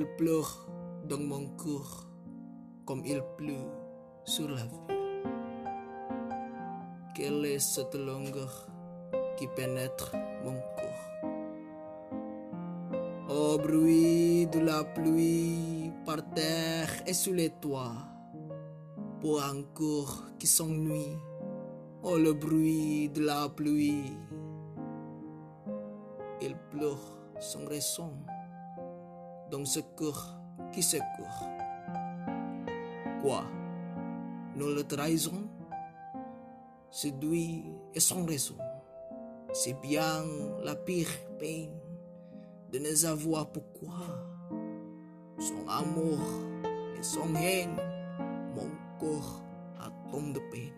pleure dans mon cœur comme il pleut sur la ville. Quelle est cette longueur qui pénètre mon corps Au bruit de la pluie par terre et sous les toits, pour un qui s'ennuie, oh le bruit de la pluie. Il pleure sans raison dans ce cœur qui se court. Quoi Nous le trahison Séduit et sans raison. C'est bien la pire peine de ne savoir pourquoi. Son amour et son haine, mon corps a tant de peine.